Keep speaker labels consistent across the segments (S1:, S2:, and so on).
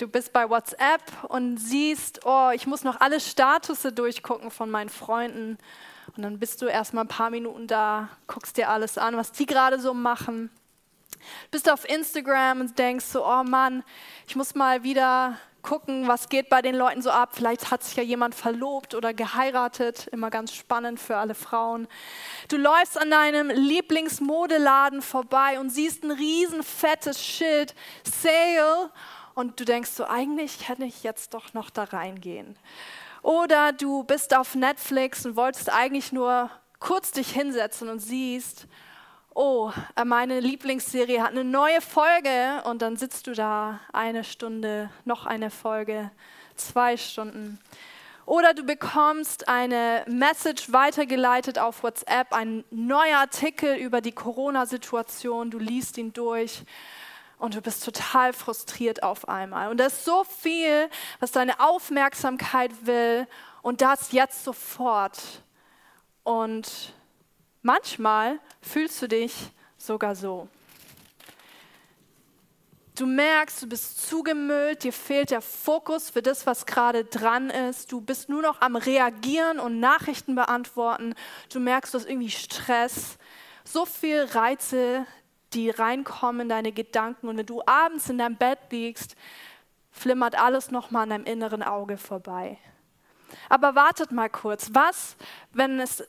S1: Du bist bei WhatsApp und siehst, oh, ich muss noch alle Statusse durchgucken von meinen Freunden. Und dann bist du erstmal ein paar Minuten da, guckst dir alles an, was die gerade so machen. Bist auf Instagram und denkst so, oh Mann, ich muss mal wieder gucken, was geht bei den Leuten so ab. Vielleicht hat sich ja jemand verlobt oder geheiratet. Immer ganz spannend für alle Frauen. Du läufst an deinem Lieblingsmodeladen vorbei und siehst ein riesen fettes Schild, Sale und du denkst so, eigentlich hätte ich jetzt doch noch da reingehen. Oder du bist auf Netflix und wolltest eigentlich nur kurz dich hinsetzen und siehst, oh, meine Lieblingsserie hat eine neue Folge und dann sitzt du da eine Stunde, noch eine Folge, zwei Stunden. Oder du bekommst eine Message weitergeleitet auf WhatsApp, ein neuer Artikel über die Corona-Situation, du liest ihn durch und du bist total frustriert auf einmal. Und da ist so viel, was deine Aufmerksamkeit will und das jetzt sofort. Und manchmal fühlst du dich sogar so. Du merkst, du bist zugemüllt, dir fehlt der Fokus für das, was gerade dran ist. Du bist nur noch am Reagieren und Nachrichten beantworten. Du merkst, du hast irgendwie Stress. So viel Reize, die reinkommen in deine Gedanken. Und wenn du abends in deinem Bett liegst, flimmert alles nochmal an deinem inneren Auge vorbei. Aber wartet mal kurz. Was, wenn es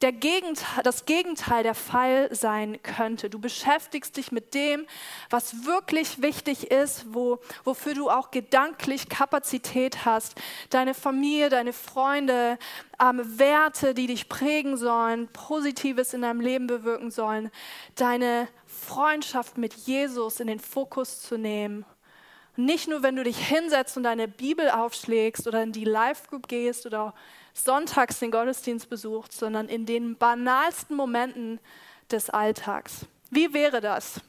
S1: Gegenteil, das Gegenteil der Fall sein könnte. Du beschäftigst dich mit dem, was wirklich wichtig ist, wo, wofür du auch gedanklich Kapazität hast. Deine Familie, deine Freunde, ähm, Werte, die dich prägen sollen, Positives in deinem Leben bewirken sollen. Deine Freundschaft mit Jesus in den Fokus zu nehmen. Nicht nur, wenn du dich hinsetzt und deine Bibel aufschlägst oder in die Live-Group gehst oder sonntags den Gottesdienst besucht, sondern in den banalsten Momenten des Alltags. Wie wäre das?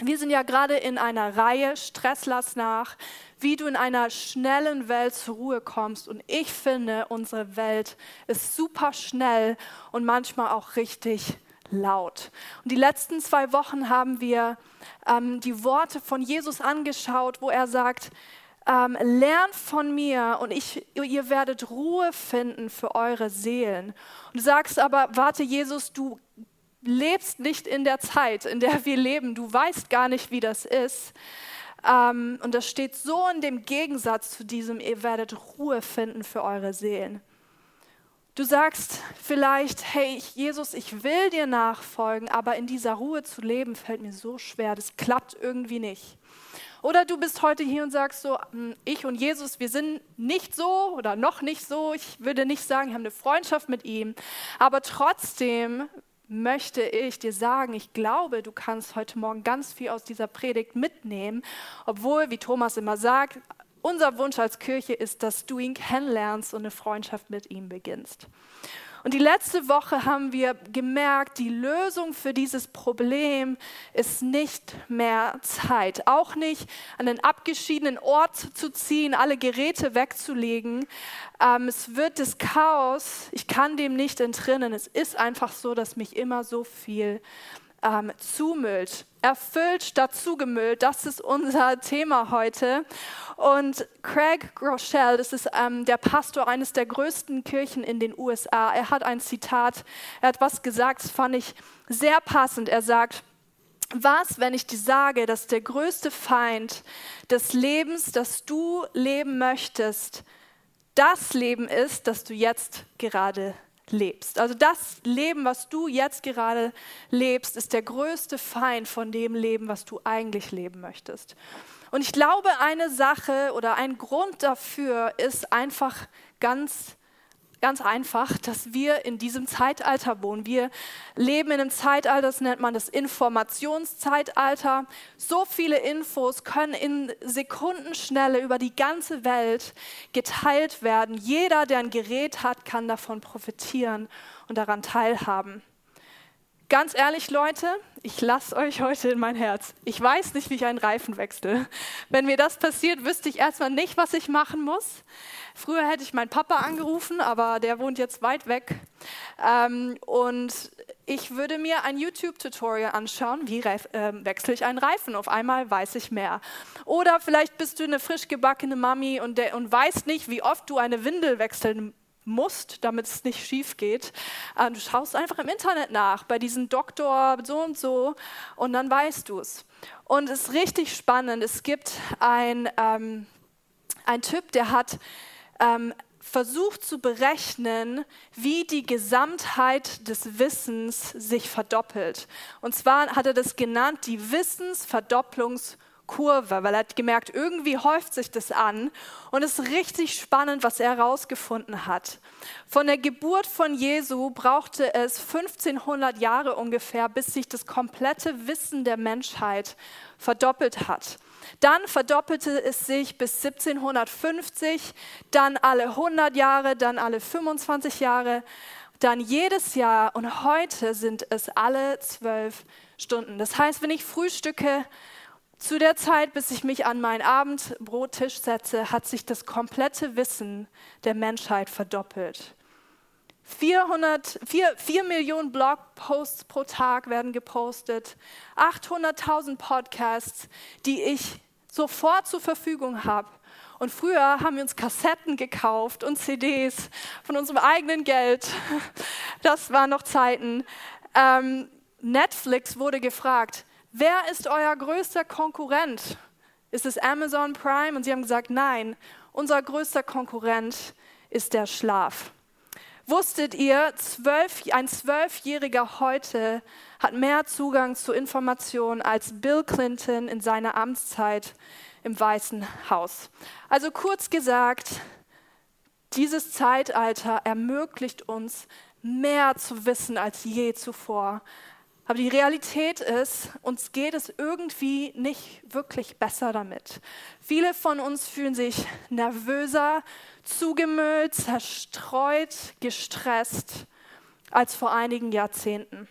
S1: Wir sind ja gerade in einer Reihe, Stress lass nach, wie du in einer schnellen Welt zur Ruhe kommst. Und ich finde, unsere Welt ist super schnell und manchmal auch richtig laut. Und die letzten zwei Wochen haben wir ähm, die Worte von Jesus angeschaut, wo er sagt, ähm, lernt von mir und ich, ihr werdet Ruhe finden für eure Seelen. Und du sagst aber, warte Jesus, du lebst nicht in der Zeit, in der wir leben. Du weißt gar nicht, wie das ist. Ähm, und das steht so in dem Gegensatz zu diesem, ihr werdet Ruhe finden für eure Seelen. Du sagst vielleicht, hey Jesus, ich will dir nachfolgen, aber in dieser Ruhe zu leben fällt mir so schwer, das klappt irgendwie nicht. Oder du bist heute hier und sagst so, hm, ich und Jesus, wir sind nicht so oder noch nicht so. Ich würde nicht sagen, wir haben eine Freundschaft mit ihm. Aber trotzdem möchte ich dir sagen, ich glaube, du kannst heute Morgen ganz viel aus dieser Predigt mitnehmen, obwohl, wie Thomas immer sagt, unser Wunsch als Kirche ist, dass du ihn kennenlernst und eine Freundschaft mit ihm beginnst. Und die letzte Woche haben wir gemerkt, die Lösung für dieses Problem ist nicht mehr Zeit. Auch nicht an einen abgeschiedenen Ort zu ziehen, alle Geräte wegzulegen. Ähm, es wird das Chaos, ich kann dem nicht entrinnen. Es ist einfach so, dass mich immer so viel ähm, zumüllt. Erfüllt statt zugemüllt, das ist unser Thema heute. Und Craig Groeschel, das ist ähm, der Pastor eines der größten Kirchen in den USA, er hat ein Zitat, er hat was gesagt, das fand ich sehr passend. Er sagt, was, wenn ich dir sage, dass der größte Feind des Lebens, das du leben möchtest, das Leben ist, das du jetzt gerade lebst. Also das Leben, was du jetzt gerade lebst, ist der größte Feind von dem Leben, was du eigentlich leben möchtest. Und ich glaube, eine Sache oder ein Grund dafür ist einfach ganz Ganz einfach, dass wir in diesem Zeitalter wohnen. Wir leben in einem Zeitalter, das nennt man das Informationszeitalter. So viele Infos können in Sekundenschnelle über die ganze Welt geteilt werden. Jeder, der ein Gerät hat, kann davon profitieren und daran teilhaben. Ganz ehrlich, Leute, ich lasse euch heute in mein Herz. Ich weiß nicht, wie ich einen Reifen wechsle. Wenn mir das passiert, wüsste ich erstmal nicht, was ich machen muss. Früher hätte ich meinen Papa angerufen, aber der wohnt jetzt weit weg. Ähm, und ich würde mir ein YouTube-Tutorial anschauen, wie äh, wechsle ich einen Reifen. Auf einmal weiß ich mehr. Oder vielleicht bist du eine frisch gebackene Mami und, und weißt nicht, wie oft du eine Windel wechseln musst, damit es nicht schief geht. Äh, du schaust einfach im Internet nach, bei diesem Doktor so und so, und dann weißt du es. Und es ist richtig spannend. Es gibt ein, ähm, ein Typ, der hat ähm, versucht zu berechnen, wie die Gesamtheit des Wissens sich verdoppelt. Und zwar hat er das genannt, die Wissensverdopplungskurve. Kurve, weil er hat gemerkt, irgendwie häuft sich das an. Und es ist richtig spannend, was er herausgefunden hat. Von der Geburt von Jesu brauchte es 1500 Jahre ungefähr, bis sich das komplette Wissen der Menschheit verdoppelt hat. Dann verdoppelte es sich bis 1750, dann alle 100 Jahre, dann alle 25 Jahre, dann jedes Jahr und heute sind es alle zwölf Stunden. Das heißt, wenn ich frühstücke, zu der Zeit, bis ich mich an meinen Abendbrottisch setze, hat sich das komplette Wissen der Menschheit verdoppelt. 400, 4, 4 Millionen Blogposts pro Tag werden gepostet, 800.000 Podcasts, die ich sofort zur Verfügung habe. Und früher haben wir uns Kassetten gekauft und CDs von unserem eigenen Geld. Das waren noch Zeiten. Ähm, Netflix wurde gefragt, wer ist euer größter Konkurrent? Ist es Amazon Prime? Und sie haben gesagt, nein, unser größter Konkurrent ist der Schlaf. Wusstet ihr, zwölf, ein Zwölfjähriger heute hat mehr Zugang zu Informationen als Bill Clinton in seiner Amtszeit im Weißen Haus. Also kurz gesagt, dieses Zeitalter ermöglicht uns, mehr zu wissen als je zuvor. Aber die Realität ist, uns geht es irgendwie nicht wirklich besser damit. Viele von uns fühlen sich nervöser, zugemüllt, zerstreut, gestresst als vor einigen Jahrzehnten.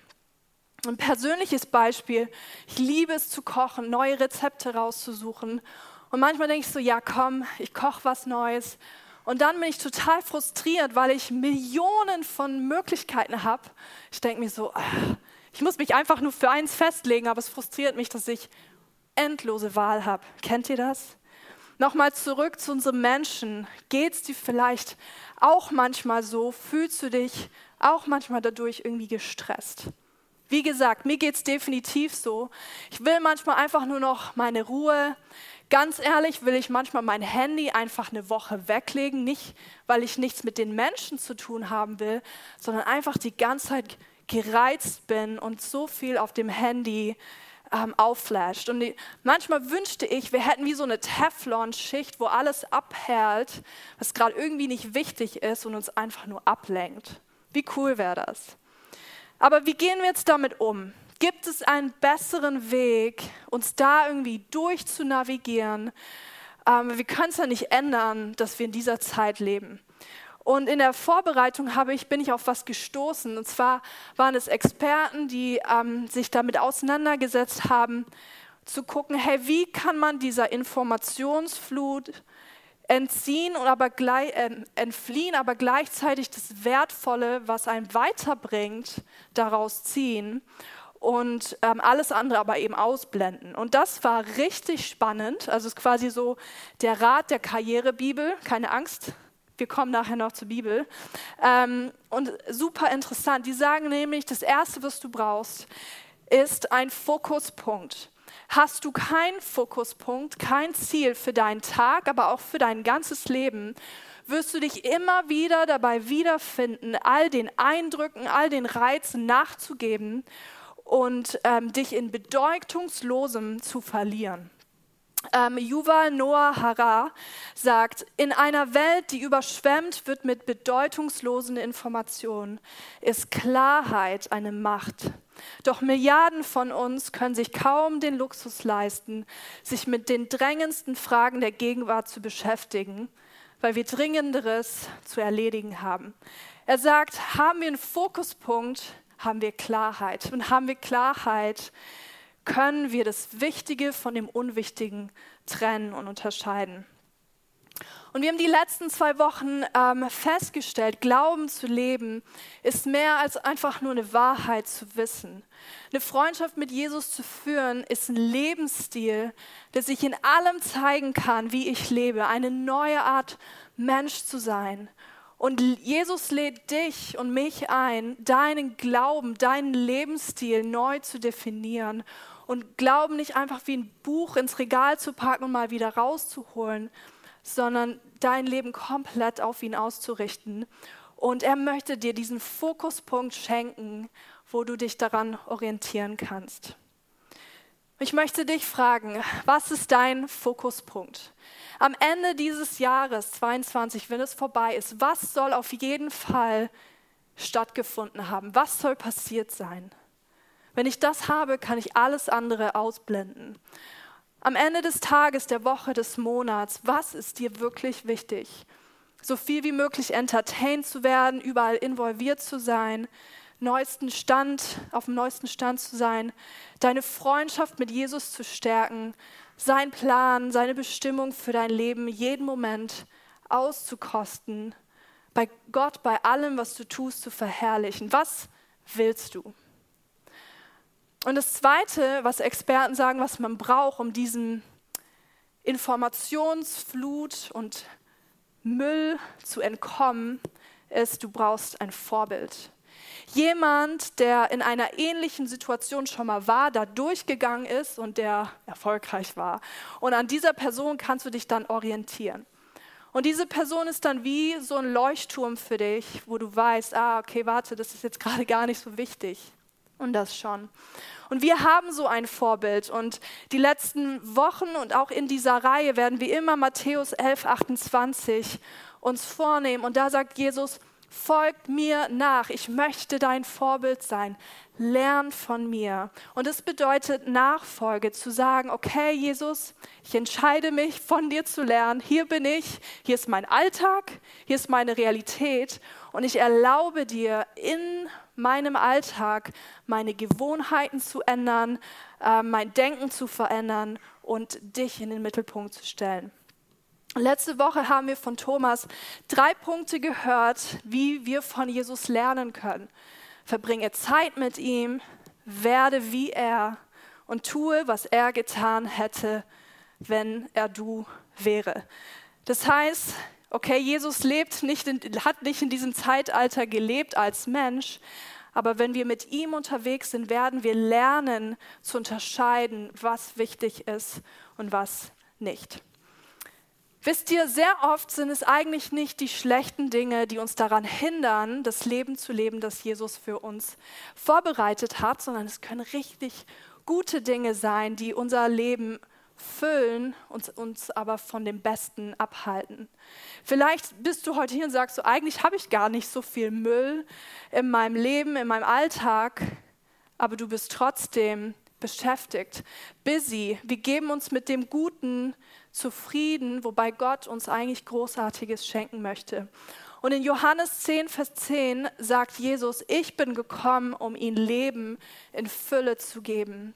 S1: Ein persönliches Beispiel, ich liebe es zu kochen, neue Rezepte rauszusuchen. Und manchmal denke ich so, ja komm, ich koche was Neues. Und dann bin ich total frustriert, weil ich Millionen von Möglichkeiten habe. Ich denke mir so, ach, ich muss mich einfach nur für eins festlegen, aber es frustriert mich, dass ich endlose Wahl habe. Kennt ihr das? Nochmal zurück zu unserem Menschen. Geht es dir vielleicht auch manchmal so? Fühlst du dich auch manchmal dadurch irgendwie gestresst? Wie gesagt, mir geht es definitiv so. Ich will manchmal einfach nur noch meine Ruhe. Ganz ehrlich will ich manchmal mein Handy einfach eine Woche weglegen, nicht weil ich nichts mit den Menschen zu tun haben will, sondern einfach die ganze Zeit gereizt bin und so viel auf dem Handy ähm, aufflasht. Und die, manchmal wünschte ich, wir hätten wie so eine Teflon-Schicht, wo alles abperlt, was gerade irgendwie nicht wichtig ist und uns einfach nur ablenkt. Wie cool wäre das? Aber wie gehen wir jetzt damit um? Gibt es einen besseren Weg, uns da irgendwie durchzunavigieren? Ähm, wir können es ja nicht ändern, dass wir in dieser Zeit leben. Und in der Vorbereitung habe ich, bin ich auf was gestoßen. Und zwar waren es Experten, die ähm, sich damit auseinandergesetzt haben, zu gucken, hey, wie kann man dieser Informationsflut entziehen und aber gleich, äh, entfliehen, aber gleichzeitig das Wertvolle, was einen weiterbringt, daraus ziehen und ähm, alles andere aber eben ausblenden. Und das war richtig spannend. Also es ist quasi so der Rat der Karrierebibel. Keine Angst, wir kommen nachher noch zur Bibel. Ähm, und super interessant. Die sagen nämlich, das Erste, was du brauchst, ist ein Fokuspunkt. Hast du keinen Fokuspunkt, kein Ziel für deinen Tag, aber auch für dein ganzes Leben, wirst du dich immer wieder dabei wiederfinden, all den Eindrücken, all den Reizen nachzugeben und ähm, dich in bedeutungslosem zu verlieren. Ähm, Yuval Noah Hara sagt, in einer Welt, die überschwemmt wird mit bedeutungslosen Informationen, ist Klarheit eine Macht. Doch Milliarden von uns können sich kaum den Luxus leisten, sich mit den drängendsten Fragen der Gegenwart zu beschäftigen, weil wir Dringenderes zu erledigen haben. Er sagt, haben wir einen Fokuspunkt, haben wir Klarheit. Und haben wir Klarheit, können wir das Wichtige von dem Unwichtigen trennen und unterscheiden. Und wir haben die letzten zwei Wochen ähm, festgestellt, Glauben zu leben ist mehr als einfach nur eine Wahrheit zu wissen. Eine Freundschaft mit Jesus zu führen ist ein Lebensstil, der sich in allem zeigen kann, wie ich lebe. Eine neue Art Mensch zu sein. Und Jesus lädt dich und mich ein, deinen Glauben, deinen Lebensstil neu zu definieren und Glauben nicht einfach wie ein Buch ins Regal zu packen und mal wieder rauszuholen, sondern dein Leben komplett auf ihn auszurichten. Und er möchte dir diesen Fokuspunkt schenken, wo du dich daran orientieren kannst. Ich möchte dich fragen, was ist dein Fokuspunkt? Am Ende dieses Jahres 22, wenn es vorbei ist, was soll auf jeden Fall stattgefunden haben? Was soll passiert sein? Wenn ich das habe, kann ich alles andere ausblenden. Am Ende des Tages, der Woche, des Monats, was ist dir wirklich wichtig? So viel wie möglich entertained zu werden, überall involviert zu sein, neuesten Stand, auf dem neuesten Stand zu sein, deine Freundschaft mit Jesus zu stärken, sein Plan, seine Bestimmung für dein Leben jeden Moment auszukosten, bei Gott, bei allem, was du tust, zu verherrlichen. Was willst du? Und das Zweite, was Experten sagen, was man braucht, um diesen Informationsflut und Müll zu entkommen, ist, du brauchst ein Vorbild. Jemand, der in einer ähnlichen Situation schon mal war, da durchgegangen ist und der erfolgreich war. Und an dieser Person kannst du dich dann orientieren. Und diese Person ist dann wie so ein Leuchtturm für dich, wo du weißt, ah, okay, warte, das ist jetzt gerade gar nicht so wichtig. Und das schon. Und wir haben so ein Vorbild. Und die letzten Wochen und auch in dieser Reihe werden wir immer Matthäus 11, 28 uns vornehmen. Und da sagt Jesus, folgt mir nach. Ich möchte dein Vorbild sein. Lern von mir. Und es bedeutet Nachfolge, zu sagen, okay, Jesus, ich entscheide mich, von dir zu lernen. Hier bin ich, hier ist mein Alltag, hier ist meine Realität. Und ich erlaube dir, in meinem Alltag meine Gewohnheiten zu ändern, äh, mein Denken zu verändern und dich in den Mittelpunkt zu stellen. Letzte Woche haben wir von Thomas drei Punkte gehört, wie wir von Jesus lernen können. Verbringe Zeit mit ihm, werde wie er und tue, was er getan hätte, wenn er du wäre. Das heißt, okay, Jesus lebt nicht in, hat nicht in diesem Zeitalter gelebt als Mensch, aber wenn wir mit ihm unterwegs sind, werden wir lernen zu unterscheiden, was wichtig ist und was nicht. Wisst ihr, sehr oft sind es eigentlich nicht die schlechten Dinge, die uns daran hindern, das Leben zu leben, das Jesus für uns vorbereitet hat, sondern es können richtig gute Dinge sein, die unser Leben füllen und uns aber von dem Besten abhalten. Vielleicht bist du heute hier und sagst, so, eigentlich habe ich gar nicht so viel Müll in meinem Leben, in meinem Alltag, aber du bist trotzdem beschäftigt, busy. Wir geben uns mit dem Guten zufrieden, wobei Gott uns eigentlich Großartiges schenken möchte. Und in Johannes 10, Vers 10 sagt Jesus, ich bin gekommen, um ihnen Leben in Fülle zu geben.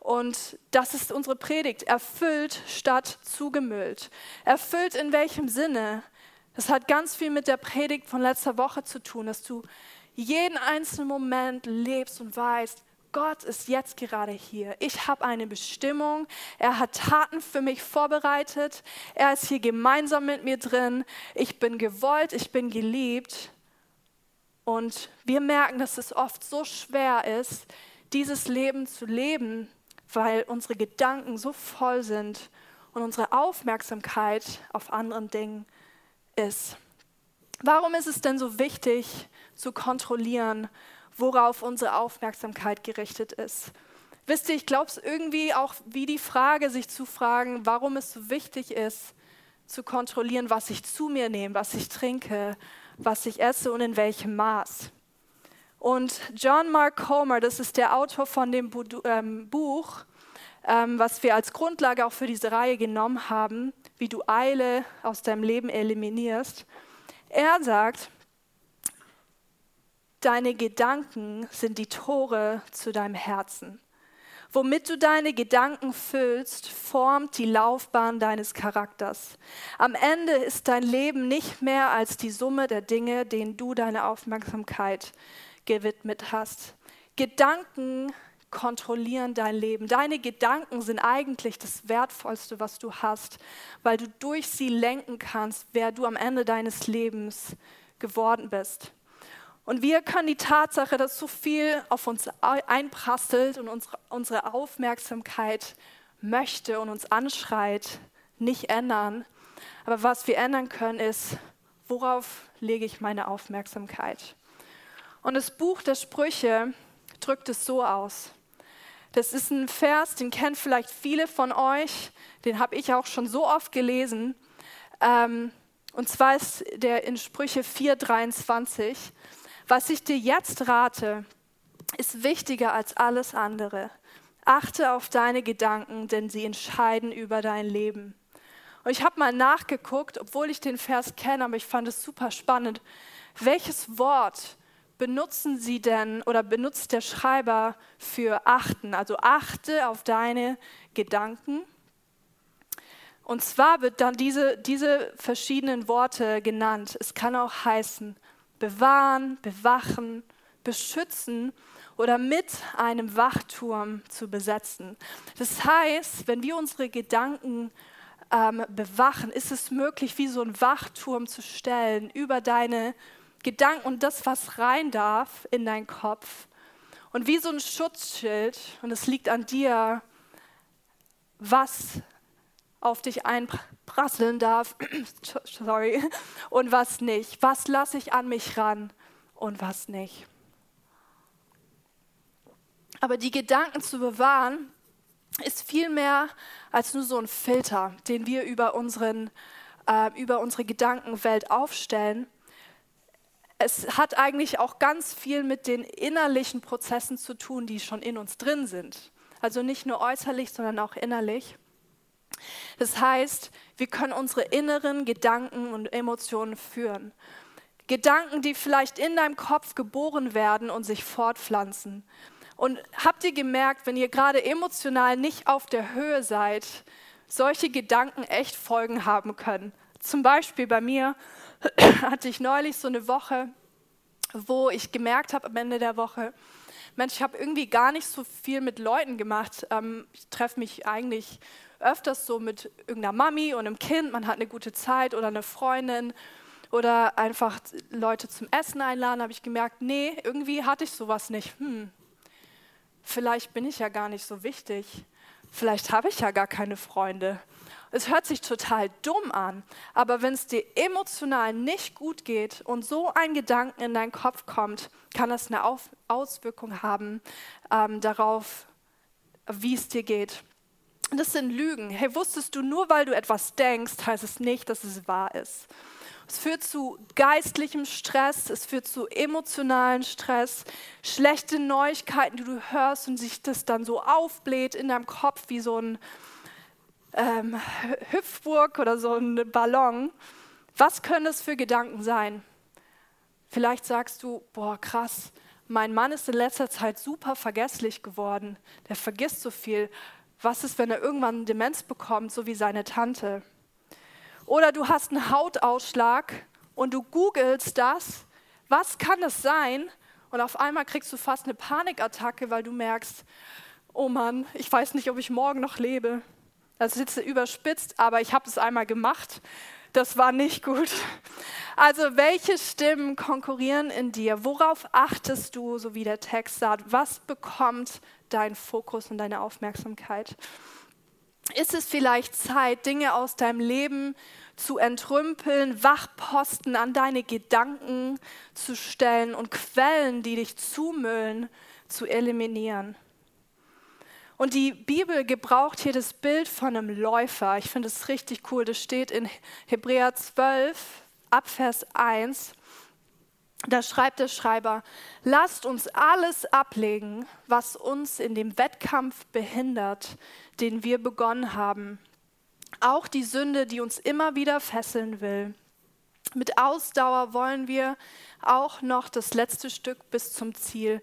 S1: Und das ist unsere Predigt. Erfüllt statt zugemüllt. Erfüllt in welchem Sinne? Das hat ganz viel mit der Predigt von letzter Woche zu tun, dass du jeden einzelnen Moment lebst und weißt, Gott ist jetzt gerade hier. Ich habe eine Bestimmung. Er hat Taten für mich vorbereitet. Er ist hier gemeinsam mit mir drin. Ich bin gewollt, ich bin geliebt. Und wir merken, dass es oft so schwer ist, dieses Leben zu leben, weil unsere Gedanken so voll sind und unsere Aufmerksamkeit auf anderen Dingen ist. Warum ist es denn so wichtig zu kontrollieren, worauf unsere Aufmerksamkeit gerichtet ist? Wisst ihr, ich glaube es irgendwie auch wie die Frage, sich zu fragen, warum es so wichtig ist, zu kontrollieren, was ich zu mir nehme, was ich trinke, was ich esse und in welchem Maß. Und John Mark Comer, das ist der Autor von dem ähm, Buch, ähm, was wir als Grundlage auch für diese Reihe genommen haben, wie du Eile aus deinem Leben eliminierst. Er sagt, deine Gedanken sind die Tore zu deinem Herzen. Womit du deine Gedanken füllst, formt die Laufbahn deines Charakters. Am Ende ist dein Leben nicht mehr als die Summe der Dinge, denen du deine Aufmerksamkeit gewidmet hast. Gedanken kontrollieren dein Leben. Deine Gedanken sind eigentlich das Wertvollste, was du hast, weil du durch sie lenken kannst, wer du am Ende deines Lebens geworden bist. Und wir können die Tatsache, dass so viel auf uns einprasselt und unsere Aufmerksamkeit möchte und uns anschreit, nicht ändern. Aber was wir ändern können, ist, worauf lege ich meine Aufmerksamkeit? Und das Buch der Sprüche drückt es so aus. Das ist ein Vers, den kennen vielleicht viele von euch, den habe ich auch schon so oft gelesen. Ähm, und zwar ist der in Sprüche 4,23. Was ich dir jetzt rate, ist wichtiger als alles andere. Achte auf deine Gedanken, denn sie entscheiden über dein Leben. Und ich habe mal nachgeguckt, obwohl ich den Vers kenne, aber ich fand es super spannend. Welches Wort benutzen Sie denn oder benutzt der Schreiber für achten? Also achte auf deine Gedanken. Und zwar wird dann diese, diese verschiedenen Worte genannt. Es kann auch heißen, bewahren, bewachen, beschützen oder mit einem Wachturm zu besetzen. Das heißt, wenn wir unsere Gedanken ähm, bewachen, ist es möglich, wie so ein Wachturm zu stellen über deine Gedanken und das, was rein darf in deinen Kopf. Und wie so ein Schutzschild, und es liegt an dir, was auf dich einprasseln darf, sorry, und was nicht. Was lasse ich an mich ran und was nicht. Aber die Gedanken zu bewahren, ist viel mehr als nur so ein Filter, den wir über, unseren, äh, über unsere Gedankenwelt aufstellen. Es hat eigentlich auch ganz viel mit den innerlichen Prozessen zu tun, die schon in uns drin sind. Also nicht nur äußerlich, sondern auch innerlich. Das heißt, wir können unsere inneren Gedanken und Emotionen führen. Gedanken, die vielleicht in deinem Kopf geboren werden und sich fortpflanzen. Und habt ihr gemerkt, wenn ihr gerade emotional nicht auf der Höhe seid, solche Gedanken echt Folgen haben können? Zum Beispiel bei mir hatte ich neulich so eine Woche, wo ich gemerkt habe am Ende der Woche, Mensch, ich habe irgendwie gar nicht so viel mit Leuten gemacht. Ähm, ich treffe mich eigentlich öfters so mit irgendeiner Mami und einem Kind, man hat eine gute Zeit oder eine Freundin oder einfach Leute zum Essen einladen, habe ich gemerkt, nee, irgendwie hatte ich sowas nicht. Hm, vielleicht bin ich ja gar nicht so wichtig. Vielleicht habe ich ja gar keine Freunde. Es hört sich total dumm an, aber wenn es dir emotional nicht gut geht und so ein Gedanken in deinen Kopf kommt, kann das eine Auf Auswirkung haben ähm, darauf, wie es dir geht. Das sind Lügen. Hey, wusstest du, nur weil du etwas denkst, heißt es nicht, dass es wahr ist. Es führt zu geistlichem Stress, es führt zu emotionalen Stress, schlechte Neuigkeiten, die du hörst und sich das dann so aufbläht in deinem Kopf wie so ein ähm, Hüpfburg oder so ein Ballon. Was können das für Gedanken sein? Vielleicht sagst du, boah, krass, mein Mann ist in letzter Zeit super vergesslich geworden. Der vergisst so viel. Was ist, wenn er irgendwann Demenz bekommt, so wie seine Tante? Oder du hast einen Hautausschlag und du googelst das. Was kann es sein? Und auf einmal kriegst du fast eine Panikattacke, weil du merkst, oh Mann, ich weiß nicht, ob ich morgen noch lebe. Das ist jetzt überspitzt, aber ich habe es einmal gemacht. Das war nicht gut. Also welche Stimmen konkurrieren in dir? Worauf achtest du, so wie der Text sagt? Was bekommt dein Fokus und deine Aufmerksamkeit? Ist es vielleicht Zeit, Dinge aus deinem Leben zu entrümpeln, Wachposten an deine Gedanken zu stellen und Quellen, die dich zumüllen, zu eliminieren? Und die Bibel gebraucht hier das Bild von einem Läufer. Ich finde es richtig cool. Das steht in Hebräer 12, Abvers 1. Da schreibt der Schreiber, lasst uns alles ablegen, was uns in dem Wettkampf behindert, den wir begonnen haben. Auch die Sünde, die uns immer wieder fesseln will. Mit Ausdauer wollen wir auch noch das letzte Stück bis zum Ziel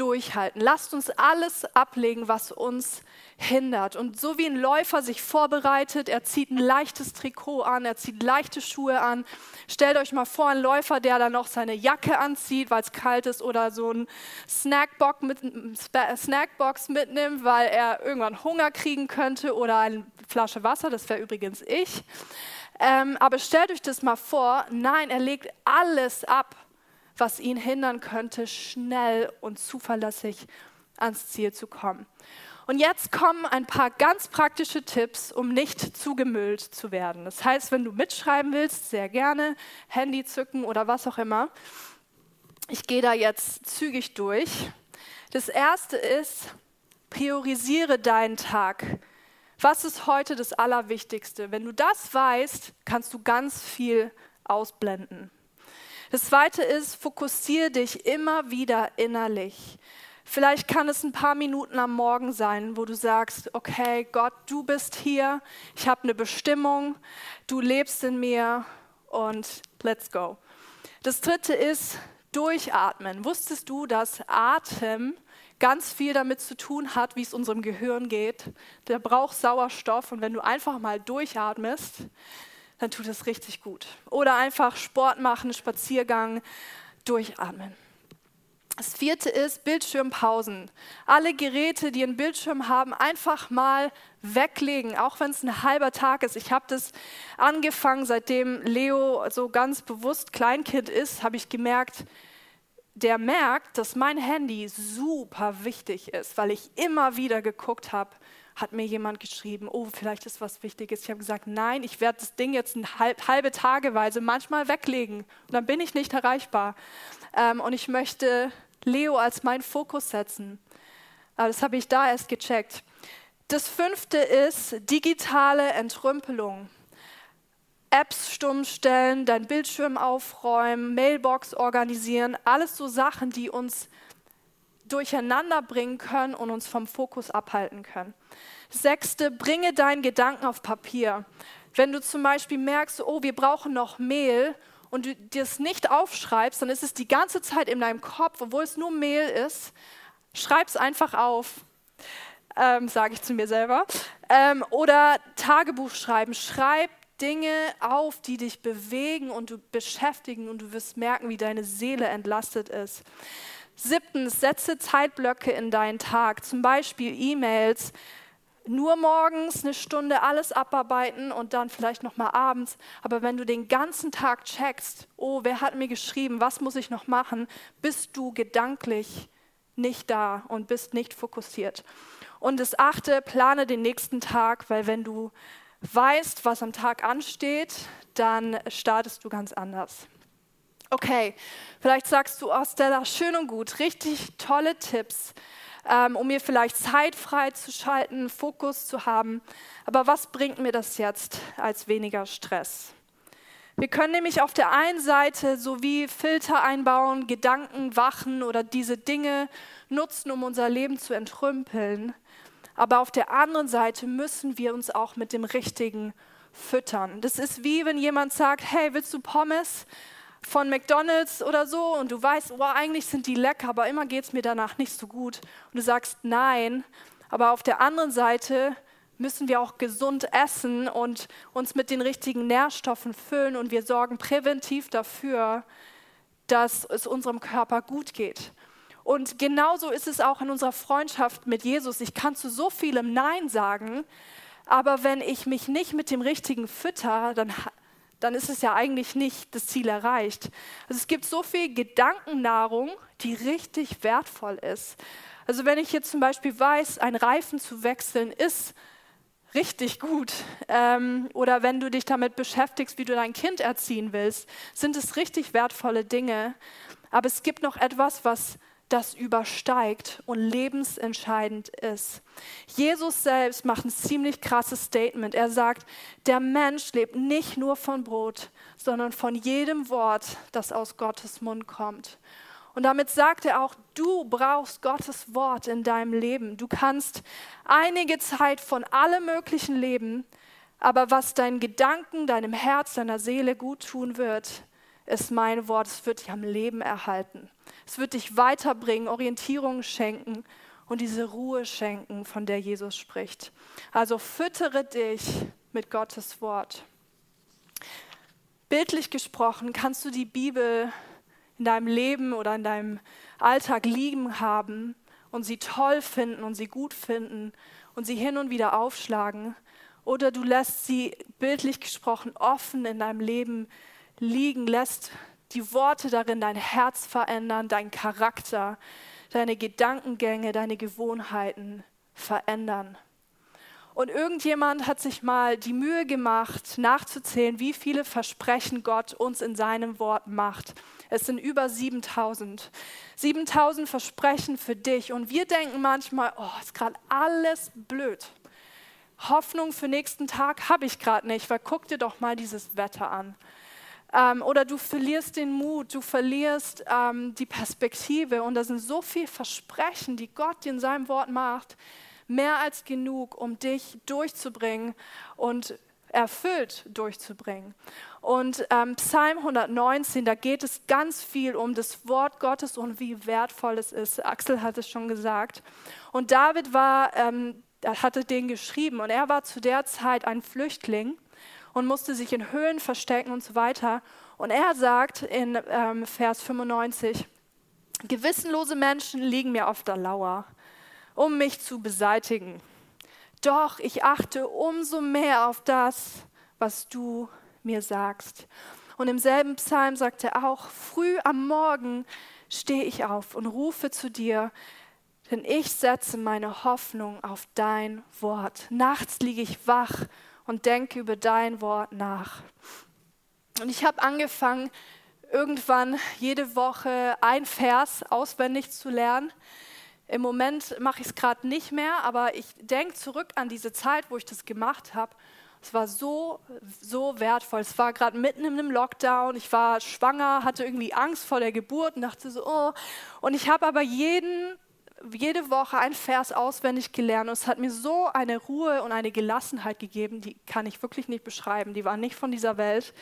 S1: durchhalten. Lasst uns alles ablegen, was uns hindert. Und so wie ein Läufer sich vorbereitet, er zieht ein leichtes Trikot an, er zieht leichte Schuhe an. Stellt euch mal vor, ein Läufer, der dann noch seine Jacke anzieht, weil es kalt ist, oder so ein Snackbox, mit, Snackbox mitnimmt, weil er irgendwann Hunger kriegen könnte, oder eine Flasche Wasser, das wäre übrigens ich. Ähm, aber stellt euch das mal vor, nein, er legt alles ab was ihn hindern könnte, schnell und zuverlässig ans Ziel zu kommen. Und jetzt kommen ein paar ganz praktische Tipps, um nicht zugemüllt zu werden. Das heißt, wenn du mitschreiben willst, sehr gerne, Handy zücken oder was auch immer. Ich gehe da jetzt zügig durch. Das erste ist, priorisiere deinen Tag. Was ist heute das Allerwichtigste? Wenn du das weißt, kannst du ganz viel ausblenden. Das zweite ist, fokussiere dich immer wieder innerlich. Vielleicht kann es ein paar Minuten am Morgen sein, wo du sagst, okay, Gott, du bist hier, ich habe eine Bestimmung, du lebst in mir und let's go. Das dritte ist durchatmen. Wusstest du, dass Atem ganz viel damit zu tun hat, wie es unserem Gehirn geht? Der braucht Sauerstoff und wenn du einfach mal durchatmest, dann tut es richtig gut. Oder einfach Sport machen, Spaziergang, durchatmen. Das vierte ist Bildschirmpausen. Alle Geräte, die einen Bildschirm haben, einfach mal weglegen, auch wenn es ein halber Tag ist. Ich habe das angefangen, seitdem Leo so ganz bewusst Kleinkind ist, habe ich gemerkt, der merkt, dass mein Handy super wichtig ist, weil ich immer wieder geguckt habe, hat mir jemand geschrieben, oh, vielleicht ist was Wichtiges. Ich habe gesagt, nein, ich werde das Ding jetzt halb, halbe Tageweise manchmal weglegen und dann bin ich nicht erreichbar. Ähm, und ich möchte Leo als meinen Fokus setzen. Aber das habe ich da erst gecheckt. Das fünfte ist digitale Entrümpelung. Apps stumm stellen, dein Bildschirm aufräumen, Mailbox organisieren, alles so Sachen, die uns durcheinander bringen können und uns vom Fokus abhalten können. Sechste, bringe deinen Gedanken auf Papier. Wenn du zum Beispiel merkst, oh, wir brauchen noch Mehl und du dir es nicht aufschreibst, dann ist es die ganze Zeit in deinem Kopf, obwohl es nur Mehl ist. Schreib es einfach auf, ähm, sage ich zu mir selber. Ähm, oder Tagebuch schreiben. Schreib Dinge auf, die dich bewegen und du beschäftigen und du wirst merken, wie deine Seele entlastet ist. Siebtens, setze Zeitblöcke in deinen Tag, zum Beispiel E-Mails. Nur morgens eine Stunde alles abarbeiten und dann vielleicht noch mal abends. Aber wenn du den ganzen Tag checkst, oh, wer hat mir geschrieben, was muss ich noch machen, bist du gedanklich nicht da und bist nicht fokussiert. Und das achte, plane den nächsten Tag, weil wenn du weißt, was am Tag ansteht, dann startest du ganz anders. Okay, vielleicht sagst du, oh Stella, schön und gut, richtig tolle Tipps, ähm, um mir vielleicht Zeit frei zu schalten, Fokus zu haben. Aber was bringt mir das jetzt als weniger Stress? Wir können nämlich auf der einen Seite sowie Filter einbauen, Gedanken wachen oder diese Dinge nutzen, um unser Leben zu entrümpeln. Aber auf der anderen Seite müssen wir uns auch mit dem Richtigen füttern. Das ist wie wenn jemand sagt, hey, willst du Pommes? Von McDonald's oder so und du weißt, oh, eigentlich sind die lecker, aber immer geht es mir danach nicht so gut. Und du sagst nein, aber auf der anderen Seite müssen wir auch gesund essen und uns mit den richtigen Nährstoffen füllen und wir sorgen präventiv dafür, dass es unserem Körper gut geht. Und genauso ist es auch in unserer Freundschaft mit Jesus. Ich kann zu so vielem Nein sagen, aber wenn ich mich nicht mit dem Richtigen fütter, dann dann ist es ja eigentlich nicht das Ziel erreicht. Also es gibt so viel Gedankennahrung, die richtig wertvoll ist. Also wenn ich jetzt zum Beispiel weiß, ein Reifen zu wechseln ist richtig gut, ähm, oder wenn du dich damit beschäftigst, wie du dein Kind erziehen willst, sind es richtig wertvolle Dinge. Aber es gibt noch etwas, was das übersteigt und lebensentscheidend ist. Jesus selbst macht ein ziemlich krasses Statement. Er sagt, der Mensch lebt nicht nur von Brot, sondern von jedem Wort, das aus Gottes Mund kommt. Und damit sagt er auch, du brauchst Gottes Wort in deinem Leben. Du kannst einige Zeit von allem Möglichen leben, aber was deinen Gedanken, deinem Herz, deiner Seele gut tun wird, ist mein Wort. Es wird dich am Leben erhalten. Es wird dich weiterbringen, Orientierung schenken und diese Ruhe schenken, von der Jesus spricht. Also füttere dich mit Gottes Wort. Bildlich gesprochen kannst du die Bibel in deinem Leben oder in deinem Alltag lieben haben und sie toll finden und sie gut finden und sie hin und wieder aufschlagen. Oder du lässt sie bildlich gesprochen offen in deinem Leben liegen, lässt die Worte darin dein Herz verändern, deinen Charakter, deine Gedankengänge, deine Gewohnheiten verändern. Und irgendjemand hat sich mal die Mühe gemacht, nachzuzählen, wie viele Versprechen Gott uns in seinem Wort macht. Es sind über 7000. 7000 Versprechen für dich. Und wir denken manchmal, oh, ist gerade alles blöd. Hoffnung für nächsten Tag habe ich gerade nicht, weil guck dir doch mal dieses Wetter an. Ähm, oder du verlierst den Mut, du verlierst ähm, die Perspektive. Und da sind so viele Versprechen, die Gott in seinem Wort macht, mehr als genug, um dich durchzubringen und erfüllt durchzubringen. Und ähm, Psalm 119, da geht es ganz viel um das Wort Gottes und wie wertvoll es ist. Axel hat es schon gesagt. Und David war, ähm, hatte den geschrieben und er war zu der Zeit ein Flüchtling und musste sich in Höhlen verstecken und so weiter. Und er sagt in ähm, Vers 95, gewissenlose Menschen liegen mir auf der Lauer, um mich zu beseitigen. Doch ich achte umso mehr auf das, was du mir sagst. Und im selben Psalm sagt er auch, früh am Morgen stehe ich auf und rufe zu dir, denn ich setze meine Hoffnung auf dein Wort. Nachts liege ich wach und denke über dein Wort nach. Und ich habe angefangen, irgendwann jede Woche ein Vers auswendig zu lernen. Im Moment mache ich es gerade nicht mehr, aber ich denke zurück an diese Zeit, wo ich das gemacht habe es war so, so wertvoll. Es war gerade mitten in einem Lockdown. Ich war schwanger, hatte irgendwie Angst vor der Geburt und dachte so, oh. Und ich habe aber jeden, jede Woche ein Vers auswendig gelernt und es hat mir so eine Ruhe und eine Gelassenheit gegeben, die kann ich wirklich nicht beschreiben. Die war nicht von dieser Welt.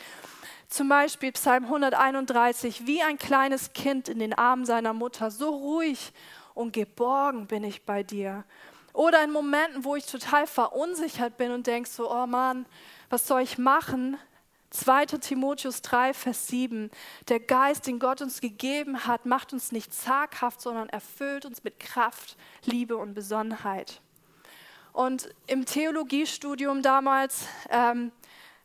S1: Zum Beispiel Psalm 131, wie ein kleines Kind in den Armen seiner Mutter, so ruhig und geborgen bin ich bei dir. Oder in Momenten, wo ich total verunsichert bin und denke so, oh Mann, was soll ich machen? 2. Timotheus 3, Vers 7. Der Geist, den Gott uns gegeben hat, macht uns nicht zaghaft, sondern erfüllt uns mit Kraft, Liebe und Besonnenheit. Und im Theologiestudium damals, ähm,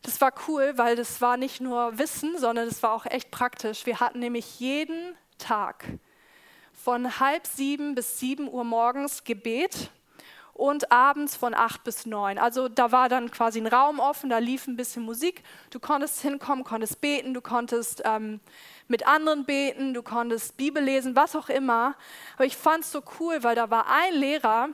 S1: das war cool, weil das war nicht nur Wissen, sondern das war auch echt praktisch. Wir hatten nämlich jeden Tag von halb sieben bis sieben Uhr morgens Gebet und abends von acht bis neun. Also da war dann quasi ein Raum offen, da lief ein bisschen Musik. Du konntest hinkommen, konntest beten, du konntest ähm, mit anderen beten, du konntest Bibel lesen, was auch immer. Aber ich fand es so cool, weil da war ein Lehrer,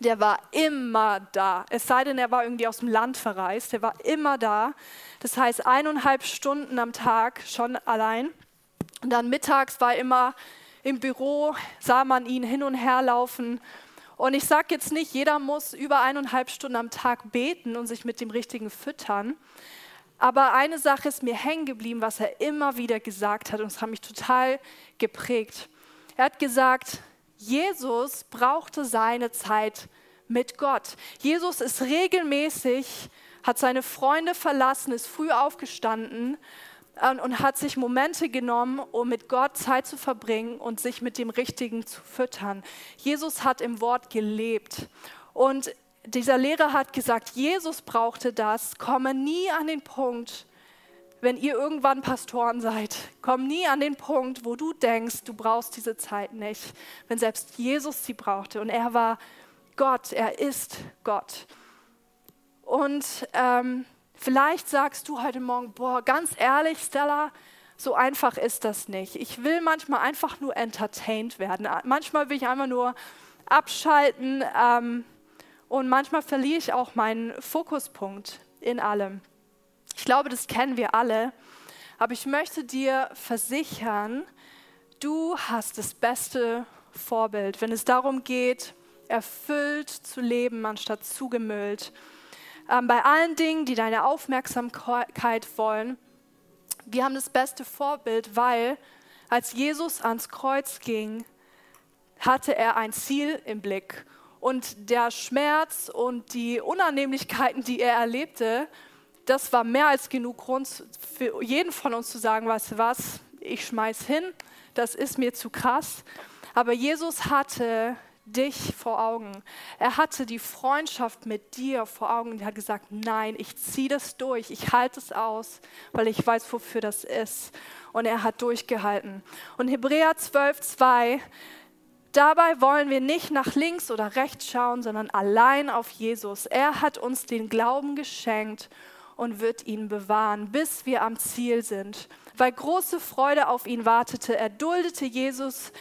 S1: der war immer da. Es sei denn, er war irgendwie aus dem Land verreist, der war immer da. Das heißt, eineinhalb Stunden am Tag schon allein. Und dann mittags war er immer im Büro, sah man ihn hin und her laufen und ich sage jetzt nicht, jeder muss über eineinhalb Stunden am Tag beten und sich mit dem Richtigen füttern. Aber eine Sache ist mir hängen geblieben, was er immer wieder gesagt hat und es hat mich total geprägt. Er hat gesagt, Jesus brauchte seine Zeit mit Gott. Jesus ist regelmäßig, hat seine Freunde verlassen, ist früh aufgestanden und hat sich Momente genommen, um mit Gott Zeit zu verbringen und sich mit dem Richtigen zu füttern. Jesus hat im Wort gelebt. Und dieser Lehrer hat gesagt, Jesus brauchte das. Komme nie an den Punkt, wenn ihr irgendwann Pastoren seid, komm nie an den Punkt, wo du denkst, du brauchst diese Zeit nicht, wenn selbst Jesus sie brauchte. Und er war Gott, er ist Gott. Und ähm, Vielleicht sagst du heute Morgen, boah, ganz ehrlich, Stella, so einfach ist das nicht. Ich will manchmal einfach nur entertained werden. Manchmal will ich einfach nur abschalten ähm, und manchmal verliere ich auch meinen Fokuspunkt in allem. Ich glaube, das kennen wir alle. Aber ich möchte dir versichern, du hast das beste Vorbild, wenn es darum geht, erfüllt zu leben, anstatt zugemüllt. Ähm, bei allen Dingen, die deine Aufmerksamkeit wollen, wir haben das beste Vorbild, weil als Jesus ans Kreuz ging, hatte er ein Ziel im Blick. Und der Schmerz und die Unannehmlichkeiten, die er erlebte, das war mehr als genug Grund für jeden von uns zu sagen, weißt du was, ich schmeiß hin, das ist mir zu krass. Aber Jesus hatte dich vor Augen. Er hatte die Freundschaft mit dir vor Augen und hat gesagt, nein, ich ziehe das durch, ich halte es aus, weil ich weiß, wofür das ist. Und er hat durchgehalten. Und Hebräer 12, 2, dabei wollen wir nicht nach links oder rechts schauen, sondern allein auf Jesus. Er hat uns den Glauben geschenkt und wird ihn bewahren, bis wir am Ziel sind. Weil große Freude auf ihn wartete, erduldete Jesus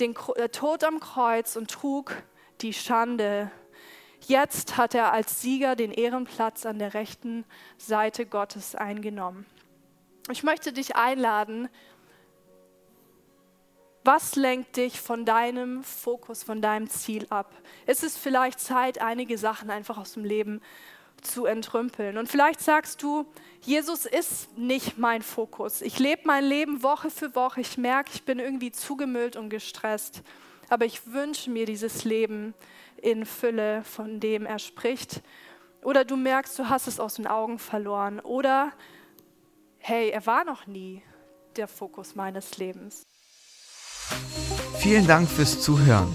S1: den äh, Tod am Kreuz und trug die Schande. Jetzt hat er als Sieger den Ehrenplatz an der rechten Seite Gottes eingenommen. Ich möchte dich einladen, was lenkt dich von deinem Fokus, von deinem Ziel ab? Ist es vielleicht Zeit, einige Sachen einfach aus dem Leben zu entrümpeln. Und vielleicht sagst du, Jesus ist nicht mein Fokus. Ich lebe mein Leben Woche für Woche. Ich merke, ich bin irgendwie zugemüllt und gestresst. Aber ich wünsche mir dieses Leben in Fülle, von dem er spricht. Oder du merkst, du hast es aus den Augen verloren. Oder, hey, er war noch nie der Fokus meines Lebens.
S2: Vielen Dank fürs Zuhören.